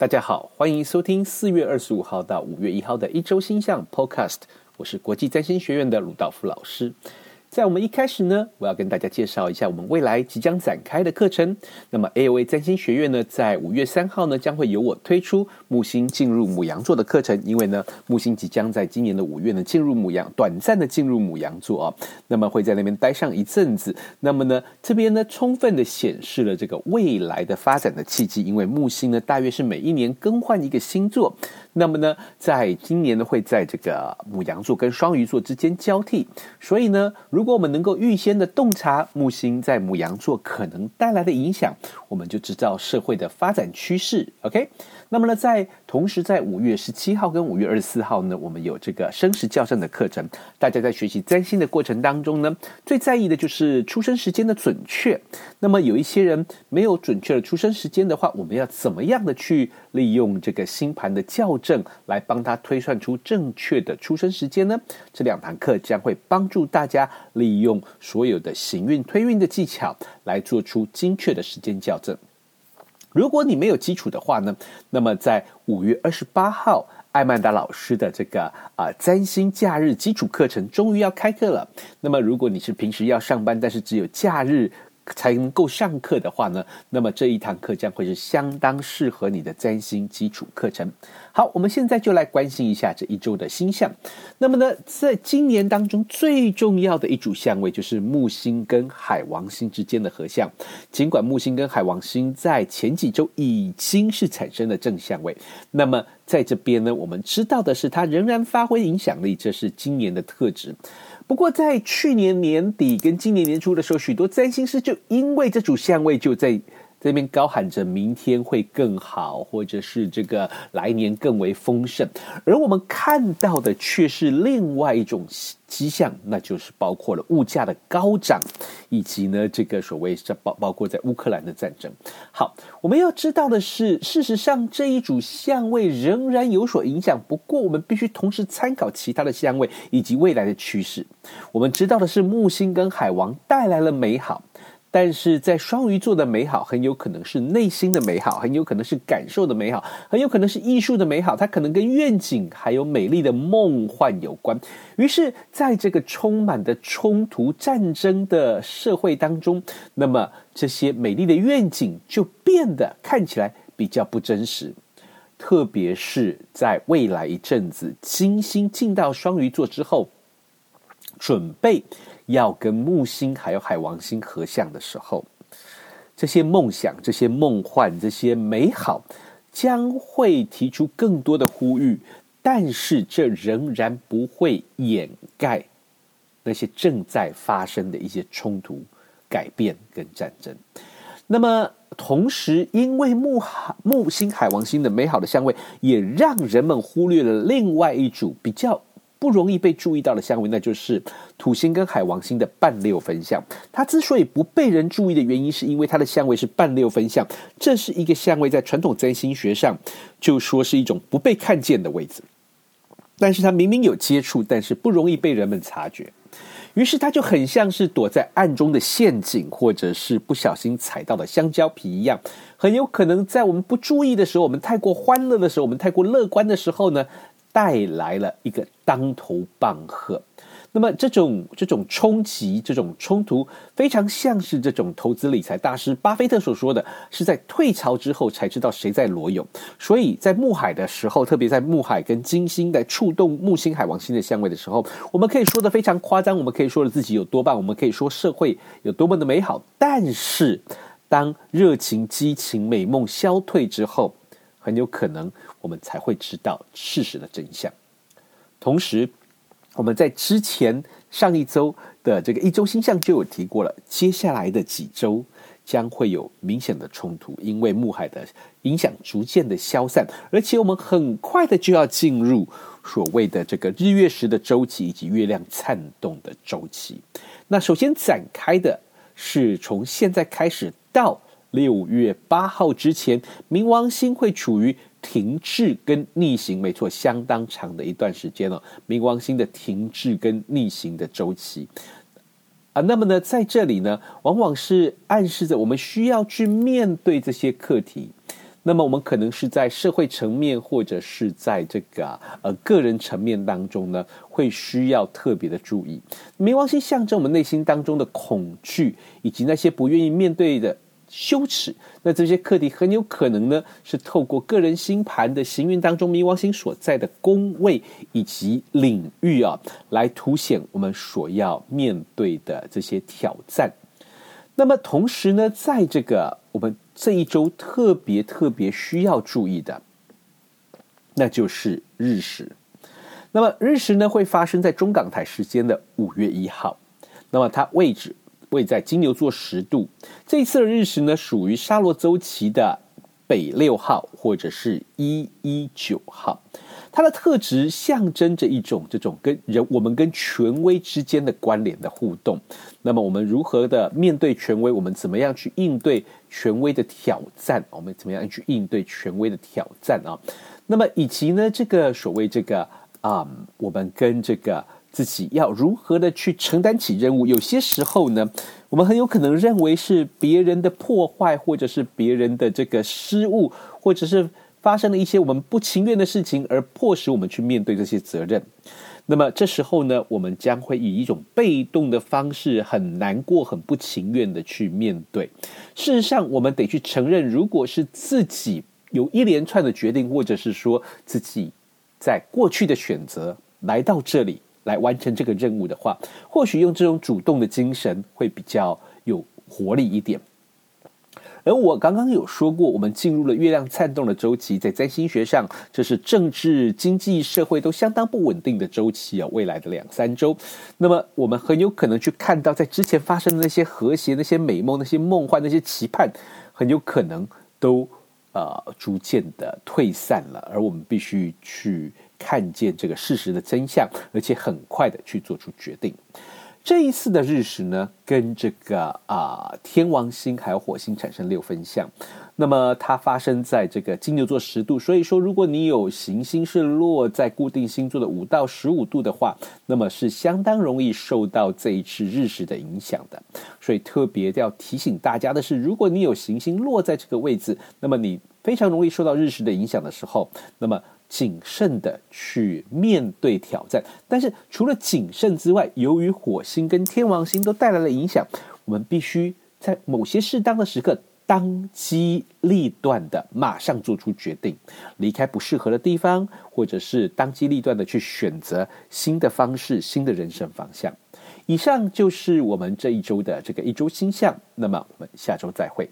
大家好，欢迎收听四月二十五号到五月一号的一周星象 Podcast，我是国际占星学院的鲁道夫老师。在我们一开始呢，我要跟大家介绍一下我们未来即将展开的课程。那么 AOA 占星学院呢，在五月三号呢，将会由我推出木星进入母羊座的课程。因为呢，木星即将在今年的五月呢，进入母羊，短暂的进入母羊座啊，那么会在那边待上一阵子。那么呢，这边呢，充分的显示了这个未来的发展的契机。因为木星呢，大约是每一年更换一个星座。那么呢，在今年呢，会在这个母羊座跟双鱼座之间交替。所以呢，如如果我们能够预先的洞察木星在母羊座可能带来的影响，我们就知道社会的发展趋势。OK。那么呢，在同时在五月十七号跟五月二十四号呢，我们有这个生时校正的课程。大家在学习占星的过程当中呢，最在意的就是出生时间的准确。那么有一些人没有准确的出生时间的话，我们要怎么样的去利用这个星盘的校正来帮他推算出正确的出生时间呢？这两堂课将会帮助大家利用所有的行运推运的技巧来做出精确的时间校正。如果你没有基础的话呢，那么在五月二十八号，艾曼达老师的这个啊占星假日基础课程终于要开课了。那么如果你是平时要上班，但是只有假日，才能够上课的话呢，那么这一堂课将会是相当适合你的占星基础课程。好，我们现在就来关心一下这一周的星象。那么呢，在今年当中最重要的一组相位就是木星跟海王星之间的合相。尽管木星跟海王星在前几周已经是产生了正相位，那么在这边呢，我们知道的是它仍然发挥影响力，这是今年的特质。不过，在去年年底跟今年年初的时候，许多占星师就因为这组相位，就在这边高喊着明天会更好，或者是这个来年更为丰盛。而我们看到的却是另外一种迹象，那就是包括了物价的高涨，以及呢这个所谓这包包括在乌克兰的战争。好，我们要知道的是，事实上这一组相位仍然有所影响。不过，我们必须同时参考其他的相位以及未来的趋势。我们知道的是，木星跟海王带来了美好。但是在双鱼座的美好，很有可能是内心的美好，很有可能是感受的美好，很有可能是艺术的美好，它可能跟愿景还有美丽的梦幻有关。于是，在这个充满的冲突、战争的社会当中，那么这些美丽的愿景就变得看起来比较不真实。特别是在未来一阵子，金星进到双鱼座之后，准备。要跟木星还有海王星合相的时候，这些梦想、这些梦幻、这些美好，将会提出更多的呼吁，但是这仍然不会掩盖那些正在发生的一些冲突、改变跟战争。那么，同时，因为木海、木星、海王星的美好的相位，也让人们忽略了另外一组比较。不容易被注意到的相位，那就是土星跟海王星的半六分相。它之所以不被人注意的原因，是因为它的相位是半六分相。这是一个相位，在传统占星学上就说是一种不被看见的位置。但是它明明有接触，但是不容易被人们察觉。于是它就很像是躲在暗中的陷阱，或者是不小心踩到的香蕉皮一样，很有可能在我们不注意的时候，我们太过欢乐的时候，我们太过乐观的时候呢，带来了一个当头棒喝，那么这种这种冲击、这种冲突，非常像是这种投资理财大师巴菲特所说的，是在退潮之后才知道谁在裸泳。所以在木海的时候，特别在木海跟金星在触动木星、海王星的相位的时候，我们可以说的非常夸张，我们可以说的自己有多棒，我们可以说社会有多么的美好。但是，当热情、激情、美梦消退之后，很有可能我们才会知道事实的真相。同时，我们在之前上一周的这个一周星象就有提过了，接下来的几周将会有明显的冲突，因为木海的影响逐渐的消散，而且我们很快的就要进入所谓的这个日月食的周期以及月亮颤动的周期。那首先展开的是从现在开始到。六月八号之前，冥王星会处于停滞跟逆行，没错，相当长的一段时间了。冥王星的停滞跟逆行的周期啊，那么呢，在这里呢，往往是暗示着我们需要去面对这些课题。那么我们可能是在社会层面，或者是在这个呃个人层面当中呢，会需要特别的注意。冥王星象征我们内心当中的恐惧，以及那些不愿意面对的羞耻。那这些课题很有可能呢，是透过个人星盘的行运当中，冥王星所在的宫位以及领域啊，来凸显我们所要面对的这些挑战。那么同时呢，在这个我们这一周特别特别需要注意的，那就是日食。那么日食呢，会发生在中港台时间的五月一号。那么它位置位在金牛座十度。这一次的日食呢，属于沙罗周期的北六号或者是一一九号。它的特质象征着一种这种跟人我们跟权威之间的关联的互动。那么我们如何的面对权威？我们怎么样去应对权威的挑战？我们怎么样去应对权威的挑战啊？那么以及呢，这个所谓这个啊、我们跟这个自己要如何的去承担起任务？有些时候呢，我们很有可能认为是别人的破坏，或者是别人的这个失误，或者是。发生了一些我们不情愿的事情，而迫使我们去面对这些责任。那么这时候呢，我们将会以一种被动的方式，很难过、很不情愿的去面对。事实上，我们得去承认，如果是自己有一连串的决定，或者是说自己在过去的选择来到这里来完成这个任务的话，或许用这种主动的精神会比较有活力一点。而我刚刚有说过，我们进入了月亮颤动的周期，在占星学上，这是政治、经济、社会都相当不稳定的周期啊。未来的两三周，那么我们很有可能去看到，在之前发生的那些和谐、那些美梦、那些梦幻、那些期盼，很有可能都呃逐渐的退散了。而我们必须去看见这个事实的真相，而且很快的去做出决定。这一次的日食呢，跟这个啊、天王星还有火星产生六分相，那么它发生在这个金牛座十度，所以说如果你有行星是落在固定星座的五到十五度的话，那么是相当容易受到这一次日食的影响的。所以特别要提醒大家的是，如果你有行星落在这个位置，那么你非常容易受到日食的影响的时候，那么。谨慎的去面对挑战，但是除了谨慎之外，由于火星跟天王星都带来了影响，我们必须在某些适当的时刻当机立断的马上做出决定，离开不适合的地方，或者是当机立断的去选择新的方式、新的人生方向。以上就是我们这一周的这个一周星象，那么我们下周再会。